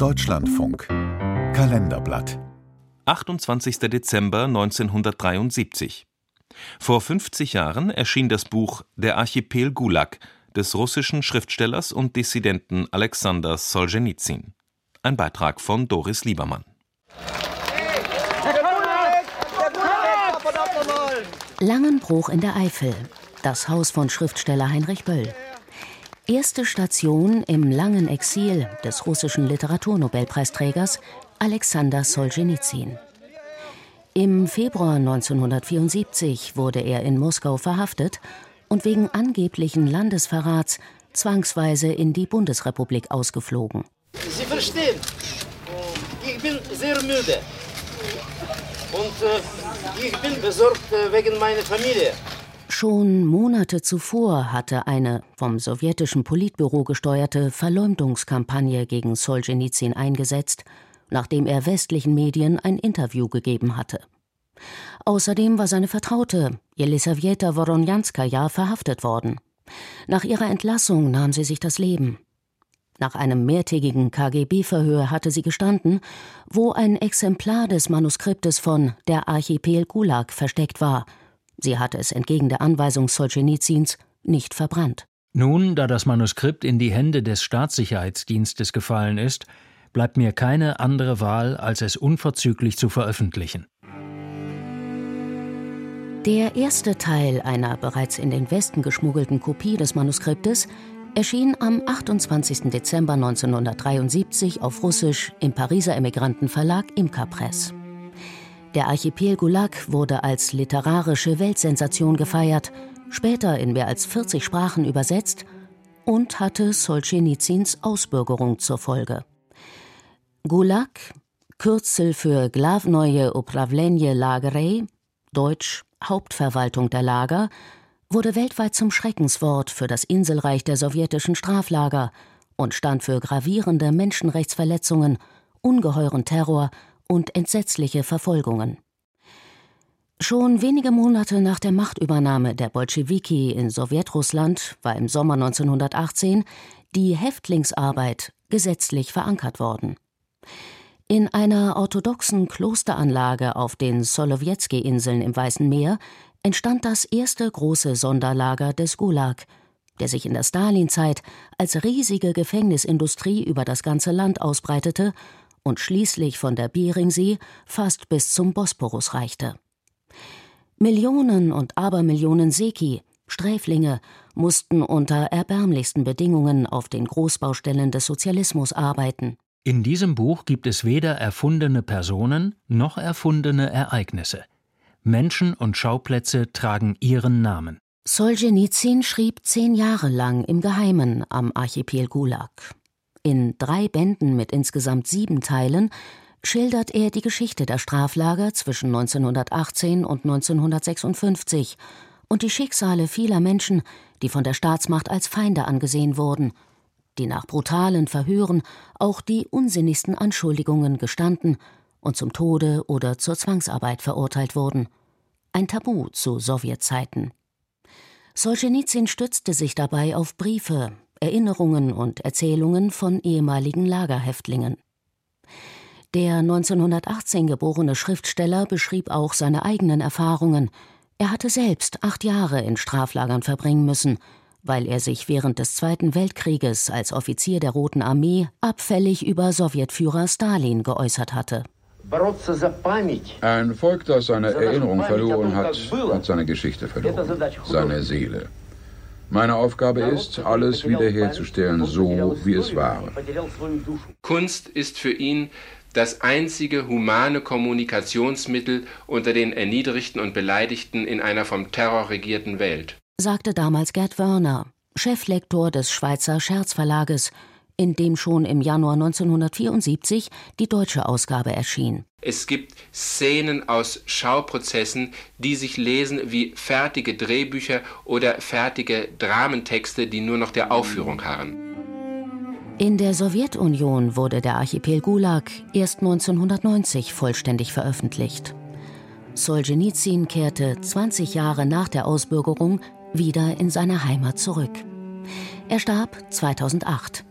Deutschlandfunk Kalenderblatt 28. Dezember 1973. Vor 50 Jahren erschien das Buch Der Archipel Gulag des russischen Schriftstellers und Dissidenten Alexander Solschenizyn. Ein Beitrag von Doris Liebermann. Langenbruch in der Eifel, das Haus von Schriftsteller Heinrich Böll. Erste Station im langen Exil des russischen Literaturnobelpreisträgers Alexander Solschenizyn. Im Februar 1974 wurde er in Moskau verhaftet und wegen angeblichen Landesverrats zwangsweise in die Bundesrepublik ausgeflogen. Sie verstehen, ich bin sehr müde und äh, ich bin besorgt äh, wegen meiner Familie. Schon Monate zuvor hatte eine vom sowjetischen Politbüro gesteuerte Verleumdungskampagne gegen Solzhenitsyn eingesetzt, nachdem er westlichen Medien ein Interview gegeben hatte. Außerdem war seine Vertraute, Jelisaweta Woronjanskaja, verhaftet worden. Nach ihrer Entlassung nahm sie sich das Leben. Nach einem mehrtägigen KGB-Verhör hatte sie gestanden, wo ein Exemplar des Manuskriptes von Der Archipel Gulag versteckt war. Sie hatte es entgegen der Anweisung Solzhenitsyns nicht verbrannt. Nun, da das Manuskript in die Hände des Staatssicherheitsdienstes gefallen ist, bleibt mir keine andere Wahl, als es unverzüglich zu veröffentlichen. Der erste Teil einer bereits in den Westen geschmuggelten Kopie des Manuskriptes erschien am 28. Dezember 1973 auf Russisch im Pariser Emigrantenverlag Imka Press. Der Archipel Gulag wurde als literarische Weltsensation gefeiert, später in mehr als 40 Sprachen übersetzt und hatte Solzhenitsyns Ausbürgerung zur Folge. Gulag, Kürzel für Glavneue Upravlenie Lagerei, Deutsch Hauptverwaltung der Lager, wurde weltweit zum Schreckenswort für das Inselreich der sowjetischen Straflager und stand für gravierende Menschenrechtsverletzungen, ungeheuren Terror und entsetzliche Verfolgungen. Schon wenige Monate nach der Machtübernahme der Bolschewiki in Sowjetrussland war im Sommer 1918 die Häftlingsarbeit gesetzlich verankert worden. In einer orthodoxen Klosteranlage auf den Solowjetski-Inseln im Weißen Meer entstand das erste große Sonderlager des Gulag, der sich in der Stalinzeit als riesige Gefängnisindustrie über das ganze Land ausbreitete und schließlich von der Beringsee fast bis zum Bosporus reichte. Millionen und Abermillionen Seki, Sträflinge, mussten unter erbärmlichsten Bedingungen auf den Großbaustellen des Sozialismus arbeiten. In diesem Buch gibt es weder erfundene Personen noch erfundene Ereignisse. Menschen und Schauplätze tragen ihren Namen. Solzhenitsyn schrieb zehn Jahre lang im Geheimen am Archipel Gulag. In drei Bänden mit insgesamt sieben Teilen schildert er die Geschichte der Straflager zwischen 1918 und 1956 und die Schicksale vieler Menschen, die von der Staatsmacht als Feinde angesehen wurden, die nach brutalen Verhören auch die unsinnigsten Anschuldigungen gestanden und zum Tode oder zur Zwangsarbeit verurteilt wurden. Ein Tabu zu Sowjetzeiten. Solzhenitsyn stützte sich dabei auf Briefe, Erinnerungen und Erzählungen von ehemaligen Lagerhäftlingen. Der 1918 geborene Schriftsteller beschrieb auch seine eigenen Erfahrungen. Er hatte selbst acht Jahre in Straflagern verbringen müssen, weil er sich während des Zweiten Weltkrieges als Offizier der Roten Armee abfällig über Sowjetführer Stalin geäußert hatte. Ein Volk, das seine Erinnerung verloren hat, hat seine Geschichte verloren, seine Seele. Meine Aufgabe ist, alles wiederherzustellen, so wie es war. Kunst ist für ihn das einzige humane Kommunikationsmittel unter den Erniedrigten und Beleidigten in einer vom Terror regierten Welt, sagte damals Gerd Wörner, Cheflektor des Schweizer Scherzverlages, in dem schon im Januar 1974 die deutsche Ausgabe erschien. Es gibt Szenen aus Schauprozessen, die sich lesen wie fertige Drehbücher oder fertige Dramentexte, die nur noch der Aufführung harren. In der Sowjetunion wurde der Archipel Gulag erst 1990 vollständig veröffentlicht. Solzhenitsyn kehrte 20 Jahre nach der Ausbürgerung wieder in seine Heimat zurück. Er starb 2008